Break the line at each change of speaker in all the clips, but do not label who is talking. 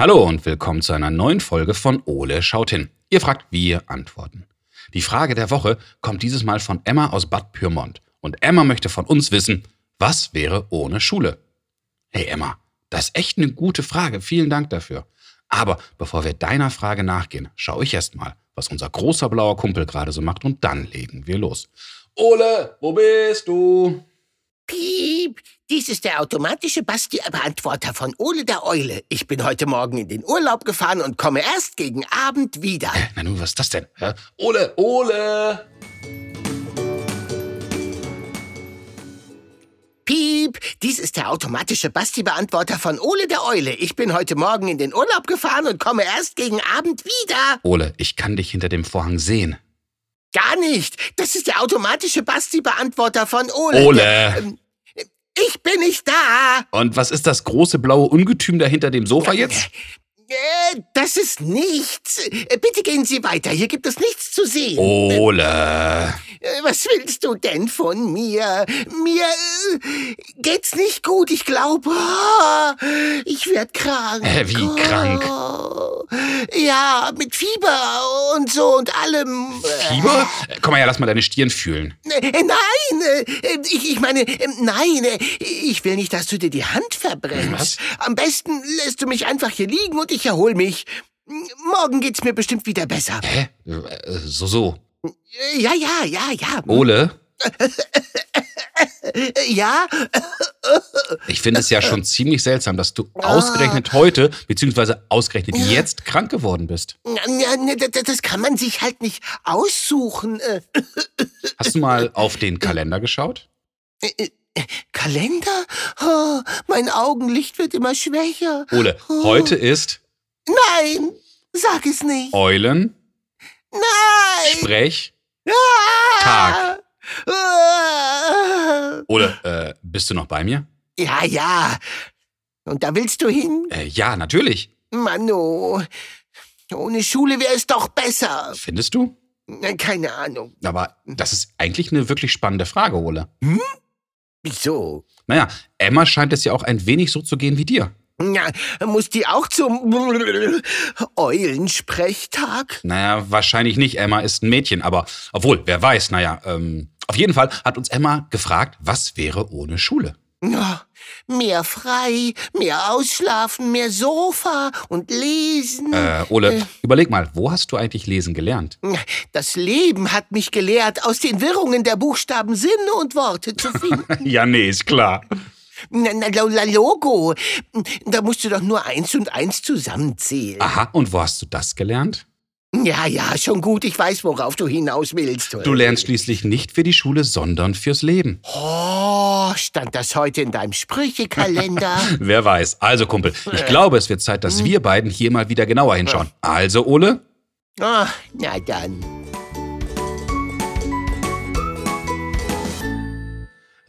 Hallo und willkommen zu einer neuen Folge von Ole schaut hin. Ihr fragt, wir antworten. Die Frage der Woche kommt dieses Mal von Emma aus Bad Pyrmont. Und Emma möchte von uns wissen, was wäre ohne Schule? Hey Emma, das ist echt eine gute Frage. Vielen Dank dafür. Aber bevor wir deiner Frage nachgehen, schaue ich erst mal, was unser großer blauer Kumpel gerade so macht und dann legen wir los. Ole, wo bist du?
Piep, dies ist der automatische Basti-Beantworter von Ole der Eule. Ich bin heute Morgen in den Urlaub gefahren und komme erst gegen Abend wieder.
Na nun, was ist das denn? Hä? Ole, Ole!
Piep, dies ist der automatische Basti-Beantworter von Ole der Eule. Ich bin heute Morgen in den Urlaub gefahren und komme erst gegen Abend wieder.
Ole, ich kann dich hinter dem Vorhang sehen.
Gar nicht. Das ist der automatische Basti-Beantworter von Ole.
Ole!
Der, ähm, ich bin nicht da.
Und was ist das große blaue Ungetüm da hinter dem Sofa jetzt?
Äh, das ist nichts. Äh, Bitte gehen Sie weiter. Hier gibt es nichts zu sehen.
Ole!
Äh, Was willst du denn von mir? Mir äh, geht's nicht gut. Ich glaube, ah, ich werd krank.
Äh, wie krank?
Oh. Ja, mit Fieber und so und allem.
Fieber? Komm mal her, lass mal deine Stirn fühlen.
Äh, Nein, äh, ich, ich meine, äh, nein, ich will nicht, dass du dir die Hand verbrennst. Am besten lässt du mich einfach hier liegen und ich erhol mich. Morgen geht's mir bestimmt wieder besser.
Hä? So, so.
Ja, ja, ja, ja.
Ole,
Ja,
ich finde es ja schon ziemlich seltsam, dass du ausgerechnet heute, beziehungsweise ausgerechnet jetzt krank geworden bist.
Das kann man sich halt nicht aussuchen. Äh,
Hast du mal auf den Kalender geschaut?
äh, Kalender? Oh, mein Augenlicht wird immer schwächer.
Ole, heute ist
Nein, sag es nicht.
Eulen,
Nein!
Sprech.
Ah!
Tag.
Ah!
Ole, äh, bist du noch bei mir?
Ja, ja. Und da willst du hin?
Äh, ja, natürlich.
Mano, ohne Schule wäre es doch besser.
Findest du?
Keine Ahnung.
Aber das ist eigentlich eine wirklich spannende Frage, Ole.
Wieso?
Naja, Emma scheint es ja auch ein wenig so zu gehen wie dir.
Na, muss die auch zum Eulensprechtag?
Naja, wahrscheinlich nicht. Emma ist ein Mädchen, aber obwohl, wer weiß, naja, ähm, auf jeden Fall hat uns Emma gefragt, was wäre ohne Schule?
Mehr frei, mehr ausschlafen, mehr Sofa und lesen.
Äh, Ole,
Äh.
überleg mal, wo hast du eigentlich lesen gelernt?
Das Leben hat mich gelehrt, aus den Wirrungen der Buchstaben Sinne und Worte zu finden.
ja, nee, ist klar.
Na, na, la- la- Logo, da musst du doch nur eins und eins zusammenzählen.
Aha, und wo hast du das gelernt?
Ja, ja, schon gut, ich weiß, worauf du hinaus willst.
Du lernst schließlich nicht für die Schule, sondern fürs Leben.
Oh, stand das heute in deinem Sprüchekalender?
Wer weiß. Also, Kumpel, ich glaube, es wird Zeit, dass wir beiden hier mal wieder genauer hinschauen. Also, Ole,
Ah, na dann.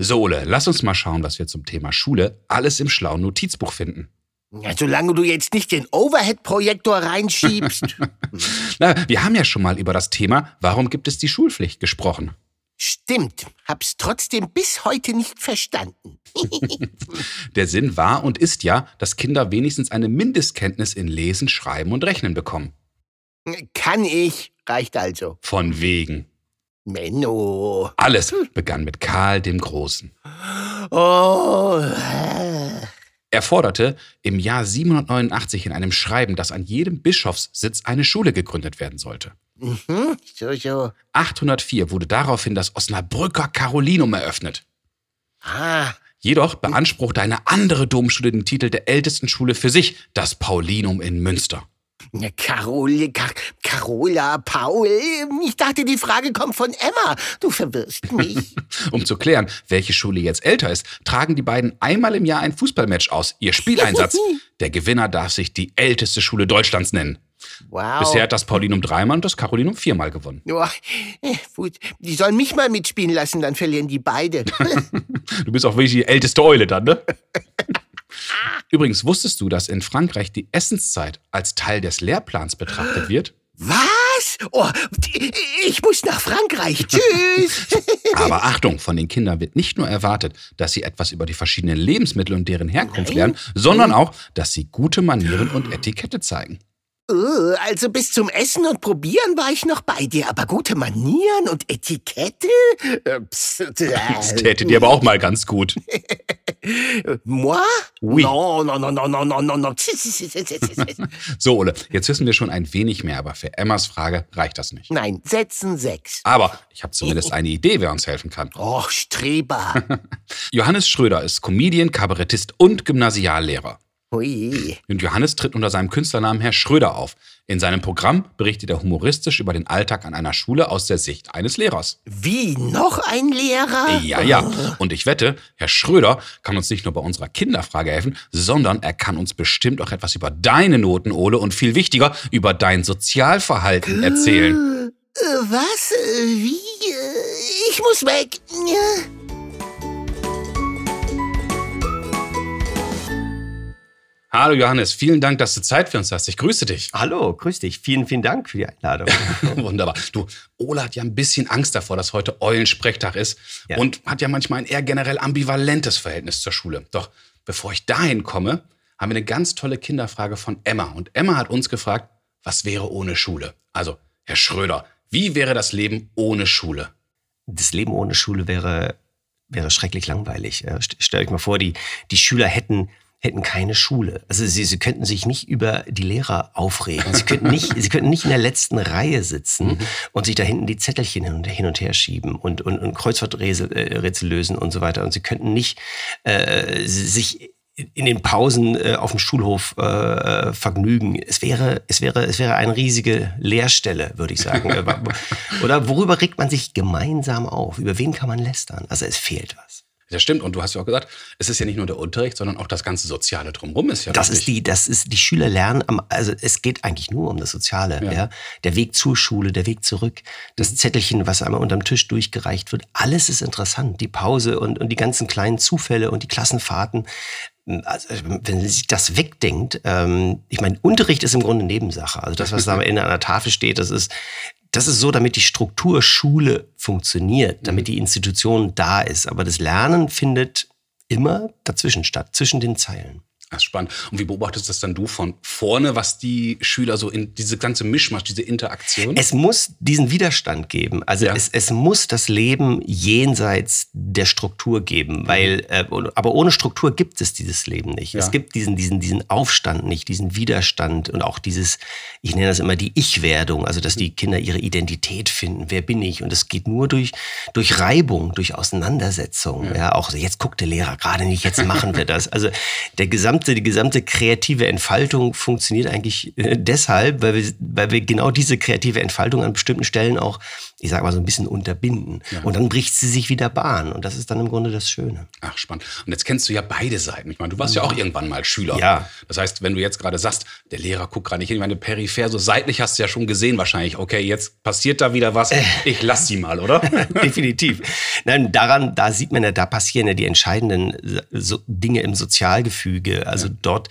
So Ole, lass uns mal schauen, was wir zum Thema Schule alles im schlauen Notizbuch finden.
Ja, solange du jetzt nicht den Overhead-Projektor reinschiebst.
Na, wir haben ja schon mal über das Thema, warum gibt es die Schulpflicht gesprochen.
Stimmt, hab's trotzdem bis heute nicht verstanden.
Der Sinn war und ist ja, dass Kinder wenigstens eine Mindestkenntnis in Lesen, Schreiben und Rechnen bekommen.
Kann ich, reicht also.
Von wegen.
Menno.
Alles begann mit Karl dem Großen.
Oh.
Er forderte im Jahr 789 in einem Schreiben, dass an jedem Bischofssitz eine Schule gegründet werden sollte.
Mhm, so, so.
804 wurde daraufhin das Osnabrücker Carolinum eröffnet.
Ah,
Jedoch beanspruchte eine andere Domschule den Titel der ältesten Schule für sich, das Paulinum in Münster.
Ne, Carol, Car Carola, Paul. Ich dachte, die Frage kommt von Emma. Du verwirrst mich.
Um zu klären, welche Schule jetzt älter ist, tragen die beiden einmal im Jahr ein Fußballmatch aus. Ihr Spieleinsatz. Der Gewinner darf sich die älteste Schule Deutschlands nennen.
Wow.
Bisher hat das Paulinum dreimal und das Carolinum viermal gewonnen.
Äh, gut. Die sollen mich mal mitspielen lassen, dann verlieren die beide.
Du bist auch wirklich die älteste Eule dann, ne? Übrigens, wusstest du, dass in Frankreich die Essenszeit als Teil des Lehrplans betrachtet wird?
Was? Oh, ich muss nach Frankreich. Tschüss.
Aber Achtung, von den Kindern wird nicht nur erwartet, dass sie etwas über die verschiedenen Lebensmittel und deren Herkunft lernen, sondern auch, dass sie gute Manieren und Etikette zeigen.
Oh, also bis zum Essen und Probieren war ich noch bei dir, aber gute Manieren und Etikette? Äh,
das täte dir aber auch mal ganz gut.
Moi?
Oui.
No, no, no, no, no, no, no, no.
so, Ole, jetzt wissen wir schon ein wenig mehr, aber für Emmas Frage reicht das nicht.
Nein, setzen sechs.
Aber ich habe zumindest eine Idee, wer uns helfen kann.
Och, Streber.
Johannes Schröder ist Comedian, Kabarettist und Gymnasiallehrer.
Ui.
Und Johannes tritt unter seinem Künstlernamen Herr Schröder auf. In seinem Programm berichtet er humoristisch über den Alltag an einer Schule aus der Sicht eines Lehrers.
Wie, noch ein Lehrer?
Ja, ja. Und ich wette, Herr Schröder kann uns nicht nur bei unserer Kinderfrage helfen, sondern er kann uns bestimmt auch etwas über deine Noten, Ole, und viel wichtiger, über dein Sozialverhalten erzählen.
Äh, Was? Äh, Wie? Äh, Ich muss weg. Ja.
Hallo Johannes, vielen Dank, dass du Zeit für uns hast. Ich grüße dich.
Hallo, grüß dich. Vielen, vielen Dank für die Einladung.
Wunderbar. Du, Ole hat ja ein bisschen Angst davor, dass heute Eulensprechtag ist
Ja.
und hat ja manchmal ein eher generell ambivalentes Verhältnis zur Schule. Doch bevor ich dahin komme, haben wir eine ganz tolle Kinderfrage von Emma. Und Emma hat uns gefragt, was wäre ohne Schule? Also, Herr Schröder, wie wäre das Leben ohne Schule?
Das Leben ohne Schule wäre, wäre schrecklich langweilig. Äh, st- Stellt euch mal vor, die, die Schüler hätten, hätten keine Schule. Also sie, sie könnten sich nicht über die Lehrer aufregen. Sie könnten nicht, sie könnten nicht in der letzten Reihe sitzen und sich da hinten die Zettelchen hin und, hin und her schieben und, und, und Kreuzworträtsel äh, lösen und so weiter. Und sie könnten nicht äh, sich in den Pausen äh, auf dem Schulhof äh, vergnügen. Es wäre, es wäre, es wäre eine riesige Leerstelle, würde ich sagen. Oder worüber regt man sich gemeinsam auf? Über wen kann man lästern? Also es fehlt was.
Das stimmt. Und du hast ja auch gesagt, es ist ja nicht nur der Unterricht, sondern auch das ganze Soziale drumherum ist ja
Das
wichtig.
ist die, das ist die Schüler lernen am, also es geht eigentlich nur um das Soziale,
Ja.
ja. Der Weg zur Schule, der Weg zurück, das Zettelchen, was einmal unterm Tisch durchgereicht wird, alles ist interessant. Die Pause und, und die ganzen kleinen Zufälle und die Klassenfahrten. Also, wenn sich das wegdenkt, ähm, ich meine, Unterricht ist im Grunde Nebensache. Also das, was da in einer Tafel steht, das ist, das ist so, damit die Struktur Schule funktioniert, damit die Institution da ist. Aber das Lernen findet immer dazwischen statt, zwischen den Zeilen.
Das ist spannend. Und wie beobachtest das dann du von vorne, was die Schüler so in diese ganze Mischmasch, diese Interaktion?
Es muss diesen Widerstand geben. Also
Ja.
es, es muss das Leben jenseits der Struktur geben, weil äh, aber ohne Struktur gibt es dieses Leben nicht.
Ja.
Es gibt diesen diesen diesen Aufstand nicht, diesen Widerstand und auch dieses, ich nenne das immer die Ich-Werdung, also dass die Kinder ihre Identität finden. Wer bin ich? Und es geht nur durch durch Reibung, durch Auseinandersetzung. Ja, auch so, jetzt guckt der Lehrer gerade nicht, jetzt machen wir das. Also der gesamte die gesamte kreative Entfaltung funktioniert eigentlich äh, deshalb, weil wir weil wir genau diese kreative Entfaltung an bestimmten Stellen auch, ich sag mal so ein bisschen unterbinden. Und dann bricht sie sich wieder Bahn und das ist dann im Grunde das Schöne.
Ach, spannend. Und jetzt kennst du ja beide Seiten. Ich meine, du warst ja auch irgendwann mal Schüler.
Ja.
Das heißt, wenn du jetzt gerade sagst, der Lehrer guckt gerade nicht hin, ich meine, peripher, so seitlich hast du ja schon gesehen wahrscheinlich, okay, jetzt passiert da wieder was, ich lass sie mal, oder?
Definitiv. Nein, daran, da sieht man ja, da passieren ja die entscheidenden Dinge im Sozialgefüge. Also dort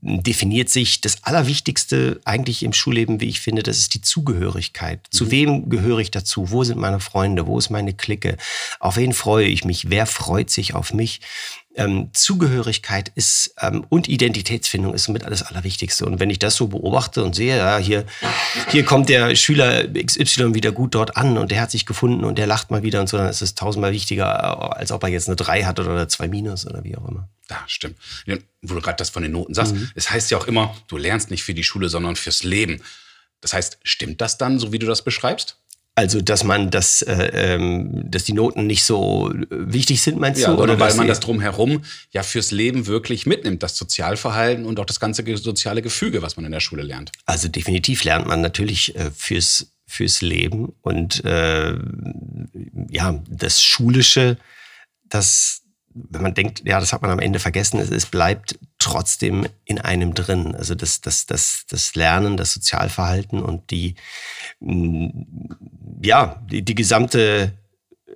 definiert sich das Allerwichtigste eigentlich im Schulleben, wie ich finde, das ist die Zugehörigkeit. Zu wem gehöre ich dazu? Wo sind meine Freunde? Wo ist meine Clique? Auf wen freue ich mich? Wer freut sich auf mich? Ähm, Zugehörigkeit ist ähm, und Identitätsfindung ist somit alles Allerwichtigste. Und wenn ich das so beobachte und sehe, ja, hier, hier kommt der Schüler XY wieder gut dort an und der hat sich gefunden und der lacht mal wieder und so, dann ist es tausendmal wichtiger, als ob er jetzt eine 3 hat oder 2 minus oder wie auch immer.
Ja, stimmt. Ja, Wo du gerade das von den Noten sagst,
Mhm.
es heißt ja auch immer, du lernst nicht für die Schule, sondern fürs Leben. Das heißt, stimmt das dann, so wie du das beschreibst?
Also, dass man das, äh, ähm, dass die Noten nicht so äh, wichtig sind, meinst
Ja,
du?
oder weil
dass
man das drumherum ja fürs Leben wirklich mitnimmt, das Sozialverhalten und auch das ganze soziale Gefüge, was man in der Schule lernt.
Also definitiv lernt man natürlich äh, fürs, fürs Leben und äh, ja, das Schulische, das, wenn man denkt, ja, das hat man am Ende vergessen, es, es bleibt trotzdem in einem drin. Also das, das, das, das Lernen, das Sozialverhalten und die, mh, ja, die, die gesamte,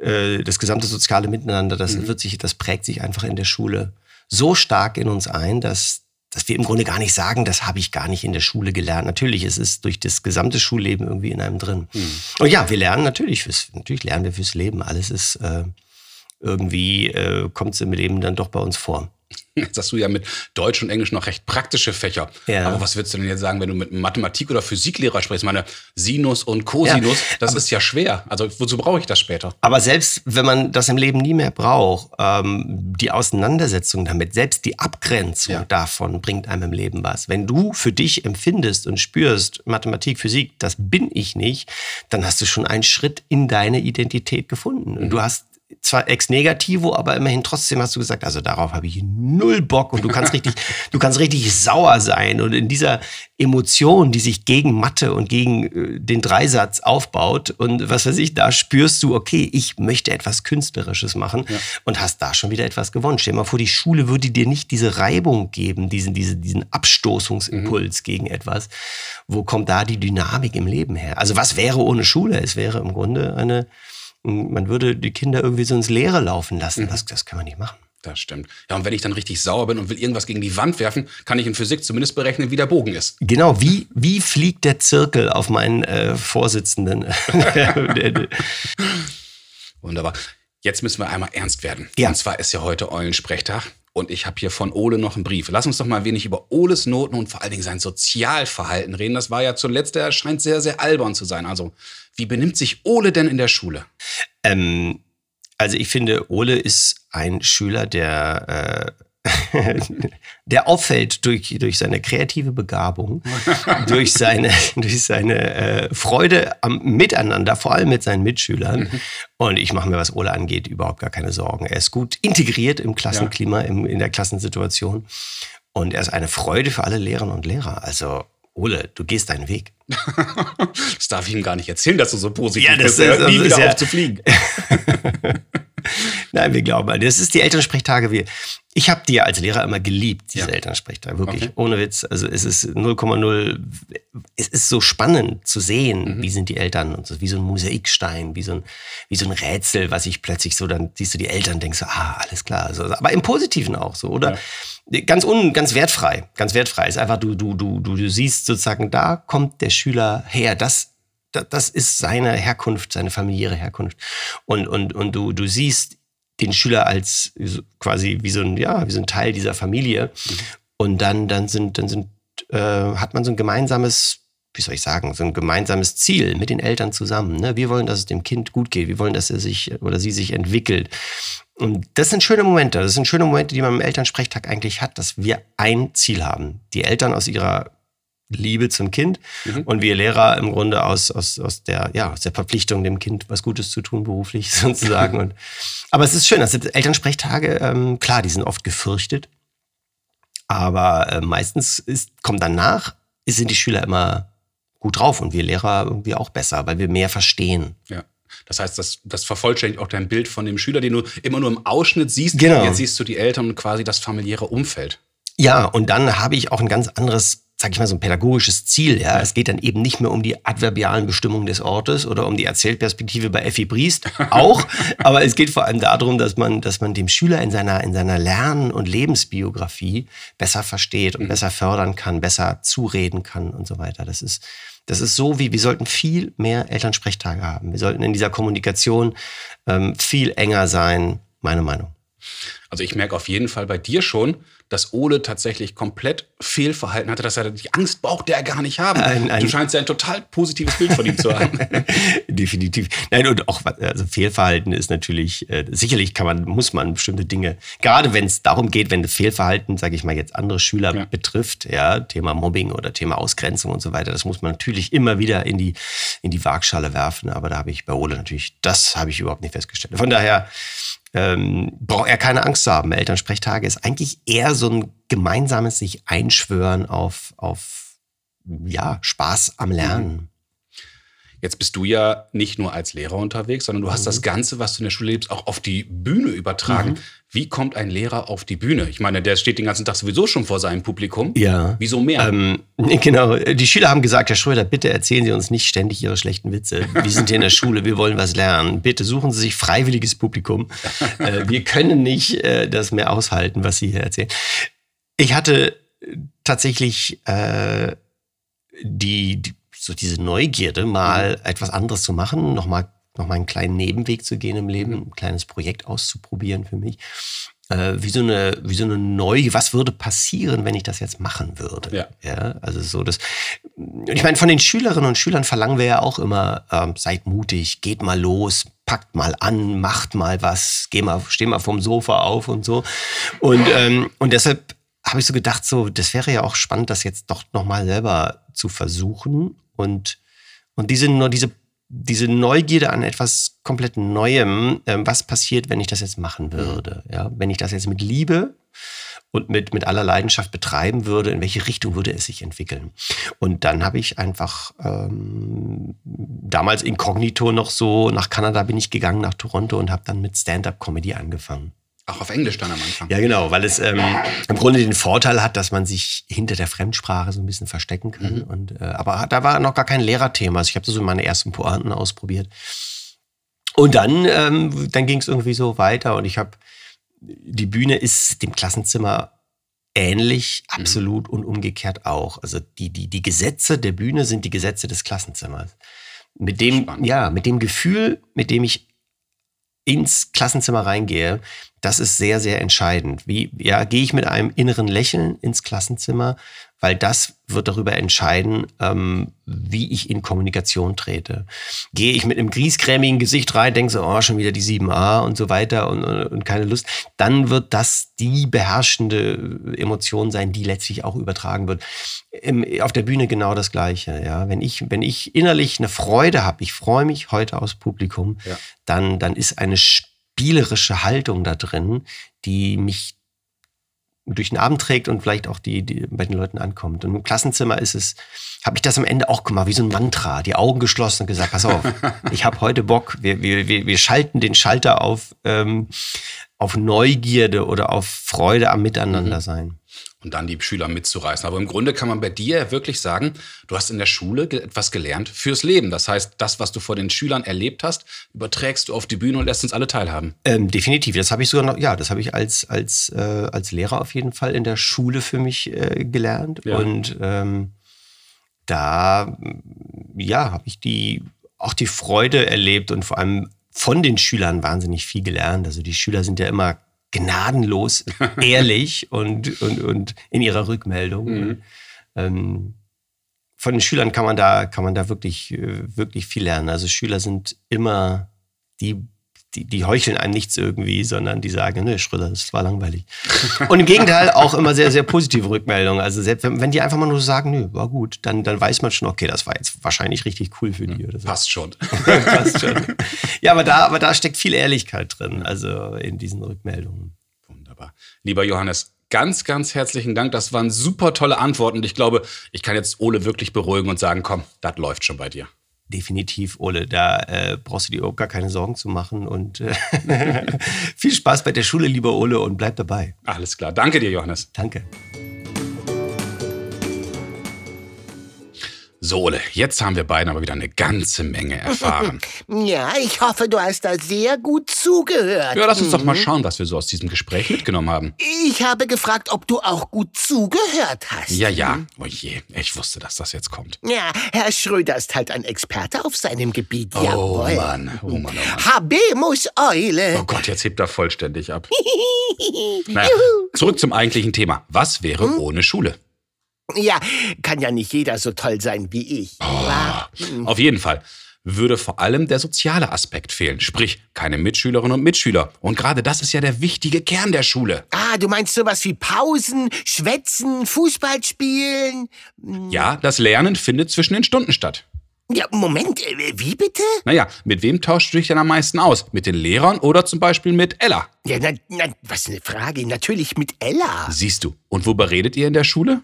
äh, das gesamte soziale Miteinander, das wird sich, das prägt sich einfach in der Schule so stark in uns ein, dass dass wir im Grunde gar nicht sagen, das habe ich gar nicht in der Schule gelernt. Natürlich, es ist durch das gesamte Schulleben irgendwie in einem drin. Mhm. Und ja, wir lernen natürlich fürs, natürlich lernen wir fürs Leben. Alles ist äh, irgendwie äh, kommt es im Leben dann doch bei uns vor.
Jetzt hast du ja mit Deutsch und Englisch noch recht praktische Fächer. Ja. Aber was würdest du denn jetzt sagen, wenn du mit Mathematik- oder Physiklehrer sprichst? Meine Sinus und Cosinus, ja, das ist ja schwer. Also wozu brauche ich das später?
Aber selbst wenn man das im Leben nie mehr braucht, ähm, die Auseinandersetzung damit, selbst die Abgrenzung ja. davon bringt einem im Leben was. Wenn du für dich empfindest und spürst, Mathematik, Physik, das bin ich nicht, dann hast du schon einen Schritt in deine Identität gefunden. Und mhm. du hast zwar ex negativo, aber immerhin trotzdem hast du gesagt, also darauf habe ich null Bock und du kannst richtig, du kannst richtig sauer sein und in dieser Emotion, die sich gegen Mathe und gegen äh, den Dreisatz aufbaut und was weiß ich, da spürst du, okay, ich möchte etwas Künstlerisches machen ja. und hast da schon wieder etwas gewonnen. Stell dir mal vor, die Schule würde dir nicht diese Reibung geben, diesen, diesen, diesen Abstoßungsimpuls mhm. gegen etwas. Wo kommt da die Dynamik im Leben her? Also was wäre ohne Schule? Es wäre im Grunde eine, man würde die Kinder irgendwie so ins Leere laufen lassen. Mhm. Das, das kann man nicht machen.
Das stimmt. Ja, und wenn ich dann richtig sauer bin und will irgendwas gegen die Wand werfen, kann ich in Physik zumindest berechnen, wie der Bogen ist.
Genau, wie, wie fliegt der Zirkel auf meinen äh, Vorsitzenden?
Wunderbar. Jetzt müssen wir einmal ernst werden. Ja. Und zwar ist ja heute Eulensprechtag. Und ich habe hier von Ole noch einen Brief. Lass uns doch mal ein wenig über Oles Noten und vor allen Dingen sein Sozialverhalten reden. Das war ja zuletzt, er scheint sehr, sehr albern zu sein. Also, wie benimmt sich Ole denn in der Schule?
Ähm, also, ich finde, Ole ist ein Schüler, der. Äh der auffällt durch, durch seine kreative Begabung, durch seine, durch seine äh, Freude am Miteinander, vor allem mit seinen Mitschülern. Mhm. Und ich mache mir, was Ole angeht, überhaupt gar keine Sorgen. Er ist gut integriert im Klassenklima, ja. im, in der Klassensituation. Und er ist eine Freude für alle Lehrerinnen und Lehrer. Also Ole, du gehst deinen Weg.
das darf ich ihm gar nicht erzählen, dass du so positiv ja, das bist. Hört nie wieder ja, auf zu fliegen.
Nein, wir glauben an. Das ist die Elternsprechtage. Wir, ich habe die ja als Lehrer immer geliebt, diese ja. Elternsprechtage. Wirklich, okay. ohne Witz. Also es ist 0,0. Es ist so spannend zu sehen, mhm. wie sind die Eltern und so, wie so ein Mosaikstein, wie so ein, wie so ein Rätsel, was ich plötzlich so, dann siehst du die Eltern, denkst du, ah, alles klar. Also, aber im Positiven auch so, oder? Ja. Ganz un, ganz wertfrei, ganz wertfrei. Ist einfach, du, du, du, du, du siehst sozusagen, da kommt der Schüler her. Das das ist seine Herkunft, seine familiäre Herkunft. Und, und, und du, du siehst den Schüler als quasi wie so ein, ja, wie so ein Teil dieser Familie. Mhm. Und dann, dann sind, dann sind, äh, hat man so ein gemeinsames, wie soll ich sagen, so ein gemeinsames Ziel mit den Eltern zusammen. Ne? Wir wollen, dass es dem Kind gut geht. Wir wollen, dass er sich oder sie sich entwickelt. Und das sind schöne Momente. Das sind schöne Momente, die man im Elternsprechtag eigentlich hat, dass wir ein Ziel haben. Die Eltern aus ihrer Liebe zum Kind mhm. und wir Lehrer im Grunde aus, aus, aus, der, ja, aus der Verpflichtung, dem Kind was Gutes zu tun, beruflich sozusagen. und, aber es ist schön, also Elternsprechtage, ähm, klar, die sind oft gefürchtet, aber äh, meistens ist, kommt danach, sind die Schüler immer gut drauf und wir Lehrer irgendwie auch besser, weil wir mehr verstehen.
Ja. Das heißt, das, das vervollständigt auch dein Bild von dem Schüler, den du immer nur im Ausschnitt siehst. Genau. Jetzt siehst du die Eltern und quasi das familiäre Umfeld.
Ja, und dann habe ich auch ein ganz anderes sag ich mal, so ein pädagogisches Ziel. Ja? Es geht dann eben nicht mehr um die adverbialen Bestimmungen des Ortes oder um die Erzählperspektive bei Effi Briest, auch, aber es geht vor allem darum, dass man, dass man dem Schüler in seiner, in seiner Lern- und Lebensbiografie besser versteht und mhm. besser fördern kann, besser zureden kann und so weiter. Das ist, das ist so wie, wir sollten viel mehr Elternsprechtage haben. Wir sollten in dieser Kommunikation ähm, viel enger sein, meine Meinung.
Also ich merke auf jeden Fall bei dir schon, dass Ole tatsächlich komplett Fehlverhalten hatte, dass er die Angst braucht, der gar nicht haben. Ein, ein du scheinst ja ein total positives Bild von ihm zu haben.
Definitiv. Nein, und auch also Fehlverhalten ist natürlich, äh, sicherlich kann man, muss man bestimmte Dinge, gerade wenn es darum geht, wenn das Fehlverhalten, sage ich mal, jetzt andere Schüler ja. betrifft, ja, Thema Mobbing oder Thema Ausgrenzung und so weiter, das muss man natürlich immer wieder in die, in die Waagschale werfen. Aber da habe ich bei Ole natürlich, das habe ich überhaupt nicht festgestellt. Von daher, ähm, braucht er keine Angst zu haben. Elternsprechtage ist eigentlich eher so ein gemeinsames sich einschwören auf, auf ja, Spaß am Lernen.
Jetzt bist du ja nicht nur als Lehrer unterwegs, sondern du hast mhm. das Ganze, was du in der Schule lebst, auch auf die Bühne übertragen. Mhm. Wie kommt ein Lehrer auf die Bühne? Ich meine, der steht den ganzen Tag sowieso schon vor seinem Publikum.
Ja.
Wieso mehr?
Ähm, genau. Die Schüler haben gesagt, Herr Schröder, bitte erzählen Sie uns nicht ständig Ihre schlechten Witze. Wir sind hier in der Schule, wir wollen was lernen. Bitte suchen Sie sich freiwilliges Publikum. Äh, wir können nicht äh, das mehr aushalten, was Sie hier erzählen. Ich hatte tatsächlich äh, die, die, so diese Neugierde, mal mhm. etwas anderes zu machen, nochmal noch mal einen kleinen Nebenweg zu gehen im Leben, mhm. ein kleines Projekt auszuprobieren für mich. Äh, wie so eine, wie so eine neue, was würde passieren, wenn ich das jetzt machen würde?
Ja.
ja also so das. Ich meine, von den Schülerinnen und Schülern verlangen wir ja auch immer, ähm, seid mutig, geht mal los, packt mal an, macht mal was, geh mal, steh mal vom Sofa auf und so. Und, ähm, und deshalb habe ich so gedacht, so, das wäre ja auch spannend, das jetzt doch nochmal selber zu versuchen und, und diese, diese, diese Neugierde an etwas komplett Neuem, äh, was passiert, wenn ich das jetzt machen würde, ja, wenn ich das jetzt mit Liebe und mit, mit aller Leidenschaft betreiben würde, in welche Richtung würde es sich entwickeln. Und dann habe ich einfach ähm, damals inkognito noch so, nach Kanada bin ich gegangen, nach Toronto und habe dann mit Stand-up-Comedy angefangen.
Auch auf Englisch dann am Anfang.
Ja, genau, weil es ähm, im Grunde den Vorteil hat, dass man sich hinter der Fremdsprache so ein bisschen verstecken kann. Mhm. Und, äh, aber da war noch gar kein Lehrerthema. Also ich habe so meine ersten Pointen ausprobiert. Und dann, ähm, dann ging es irgendwie so weiter und ich habe, die Bühne ist dem Klassenzimmer ähnlich, mhm. absolut mhm. und umgekehrt auch. Also die, die, die Gesetze der Bühne sind die Gesetze des Klassenzimmers. Mit dem, Spannend. ja, mit dem Gefühl, mit dem ich ins Klassenzimmer reingehe, das ist sehr, sehr entscheidend. Wie, ja, gehe ich mit einem inneren Lächeln ins Klassenzimmer, weil das wird darüber entscheiden, ähm, wie ich in Kommunikation trete. Gehe ich mit einem griesgrämigen Gesicht rein, denke so, oh, schon wieder die 7a und so weiter und, und keine Lust, dann wird das die beherrschende Emotion sein, die letztlich auch übertragen wird. Im, auf der Bühne genau das Gleiche. Ja? Wenn, ich, wenn ich innerlich eine Freude habe, ich freue mich heute aufs Publikum, ja. dann, dann ist eine spielerische Haltung da drin, die mich durch den Abend trägt und vielleicht auch die, die bei den Leuten ankommt. Und im Klassenzimmer ist es, habe ich das am Ende auch gemacht, wie so ein Mantra, die Augen geschlossen und gesagt, pass auf, ich habe heute Bock, wir, wir, wir schalten den Schalter auf, ähm, auf Neugierde oder auf Freude am Miteinandersein. Mhm
und dann die Schüler mitzureißen. Aber im Grunde kann man bei dir wirklich sagen, du hast in der Schule etwas gelernt fürs Leben. Das heißt, das, was du vor den Schülern erlebt hast, überträgst du auf die Bühne und lässt uns alle teilhaben.
Ähm, definitiv. Das habe ich sogar noch, ja, das habe ich als, als, äh, als Lehrer auf jeden Fall in der Schule für mich äh, gelernt. Ja. Und ähm, da, ja, habe ich die, auch die Freude erlebt und vor allem von den Schülern wahnsinnig viel gelernt. Also die Schüler sind ja immer gnadenlos ehrlich und, und, und in ihrer Rückmeldung. Mhm. Ähm, von den Schülern kann man da, kann man da wirklich, äh, wirklich viel lernen. Also Schüler sind immer die die, die heucheln einem nichts irgendwie, sondern die sagen, ne, Schröder, das war langweilig. Und im Gegenteil auch immer sehr, sehr positive Rückmeldungen. Also selbst wenn, die einfach mal nur sagen, nö, war gut, dann, dann weiß man schon, okay, das war jetzt wahrscheinlich richtig cool für die.
Oder so. Passt schon.
Passt schon. Ja, aber da, aber da steckt viel Ehrlichkeit drin, also in diesen Rückmeldungen.
Wunderbar. Lieber Johannes, ganz, ganz herzlichen Dank. Das waren super tolle Antworten. Und ich glaube, ich kann jetzt Ole wirklich beruhigen und sagen, komm, das läuft schon bei dir
definitiv, Ole. Da äh, brauchst du dir überhaupt gar keine Sorgen zu machen. Und äh, viel Spaß bei der Schule, lieber Ole, und bleib dabei.
Alles klar. Danke dir, Johannes.
Danke.
So, Ole, jetzt haben wir beiden aber wieder eine ganze Menge erfahren.
Ja, ich hoffe, du hast da sehr gut zugehört.
Ja, lass uns doch mal mhm. schauen, was wir so aus diesem Gespräch mitgenommen haben.
Ich habe gefragt, ob du auch gut zugehört hast.
Ja, ja. Oh je, ich wusste, dass das jetzt kommt.
Ja, Herr Schröder ist halt ein Experte auf seinem Gebiet.
Oh Jawohl. Mann, oh Mann, oh Mann.
Habemus Eule.
Oh Gott, jetzt hebt er vollständig ab. naja, zurück zum eigentlichen Thema. Was wäre hm? ohne Schule?
Ja, kann ja nicht jeder so toll sein wie ich.
Oh, auf jeden Fall würde vor allem der soziale Aspekt fehlen, sprich keine Mitschülerinnen und Mitschüler. Und gerade das ist ja der wichtige Kern der Schule.
Ah, du meinst sowas wie Pausen, Schwätzen, Fußball spielen?
Hm. Ja, das Lernen findet zwischen den Stunden statt.
Ja, Moment, äh, wie bitte?
Naja, mit wem tauschst du dich denn am meisten aus? Mit den Lehrern oder zum Beispiel mit Ella?
Ja, na, na, was eine Frage. Natürlich mit Ella.
Siehst du. Und worüber redet ihr in der Schule?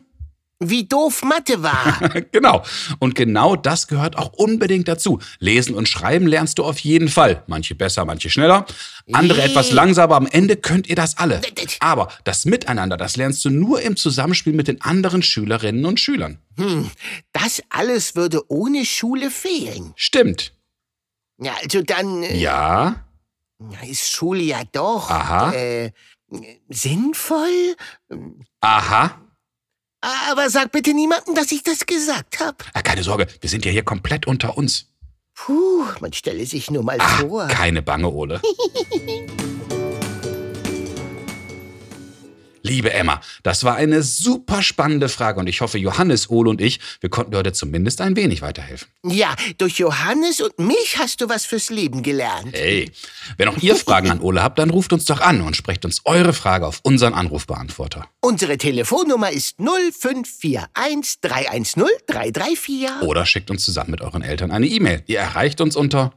Wie doof Mathe war.
genau. Und genau das gehört auch unbedingt dazu. Lesen und Schreiben lernst du auf jeden Fall. Manche besser, manche schneller. Andere hey. etwas langsamer. Am Ende könnt ihr das alle. Aber das Miteinander, das lernst du nur im Zusammenspiel mit den anderen Schülerinnen und Schülern.
Hm, das alles würde ohne Schule fehlen.
Stimmt.
Ja, also dann.
Äh, ja.
Ist Schule ja doch.
Aha.
Äh, sinnvoll?
Aha.
Aber sag bitte niemandem, dass ich das gesagt habe.
Ah, keine Sorge, wir sind ja hier komplett unter uns.
Puh, man stelle sich nur mal
Ah,
vor.
keine Bange, Ole. Liebe Emma, das war eine super spannende Frage und ich hoffe, Johannes, Ole und ich, wir konnten dir heute zumindest ein wenig weiterhelfen.
Ja, durch Johannes und mich hast du was fürs Leben gelernt.
Hey, wenn auch ihr Fragen an Ole habt, dann ruft uns doch an und sprecht uns eure Frage auf unseren Anrufbeantworter.
Unsere Telefonnummer ist 0541 310 334.
Oder schickt uns zusammen mit euren Eltern eine E-Mail. Ihr erreicht uns unter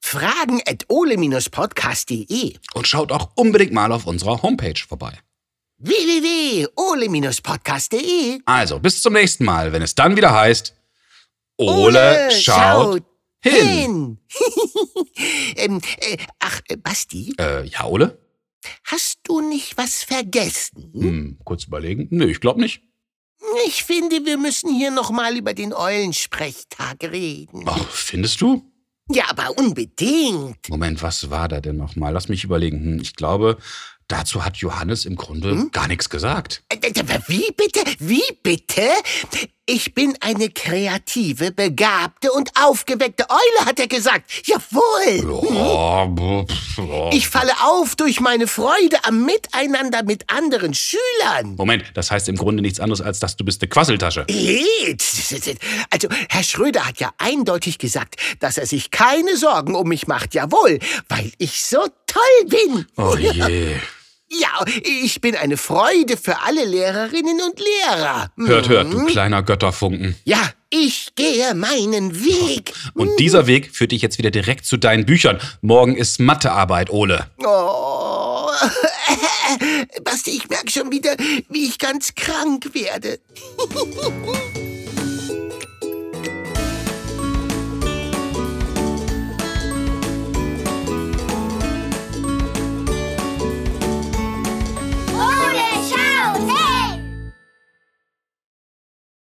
Fragen at ole-podcast.de
und schaut auch unbedingt mal auf unserer Homepage vorbei.
www.ole-podcast.de
Also, bis zum nächsten Mal, wenn es dann wieder heißt, Ole, schaut. hin.
ähm, äh, ach, äh, Basti,
Äh, ja, Ole?
hast du nicht was vergessen?
Hm, kurz überlegen. Nö, ich glaube nicht.
Ich finde, wir müssen hier nochmal über den Eulensprechtag reden.
Ach, findest du?
Ja, aber unbedingt.
Moment, was war da denn nochmal? Lass mich überlegen. Hm, ich glaube, dazu hat Johannes im Grunde gar nichts gesagt.
Äh, Wie bitte? Wie bitte? Ich bin eine kreative, begabte und aufgeweckte Eule, hat er gesagt. Jawohl.
Ja, pf, ja.
Ich falle auf durch meine Freude am Miteinander mit anderen Schülern.
Moment, das heißt im Grunde nichts anderes, als dass du bist eine Quasseltasche.
Äh, Also, Herr Schröder hat ja eindeutig gesagt, dass er sich keine Sorgen um mich macht. Jawohl, weil ich so toll bin.
Oh je.
Ja, ich bin eine Freude für alle Lehrerinnen und Lehrer.
Hört, hört, du kleiner Götterfunken.
Ja, ich gehe meinen Weg.
Und dieser Weg führt dich jetzt wieder direkt zu deinen Büchern. Morgen ist Mathearbeit, Ole.
Oh. Basti, ich merke schon wieder, wie ich ganz krank werde. Hey!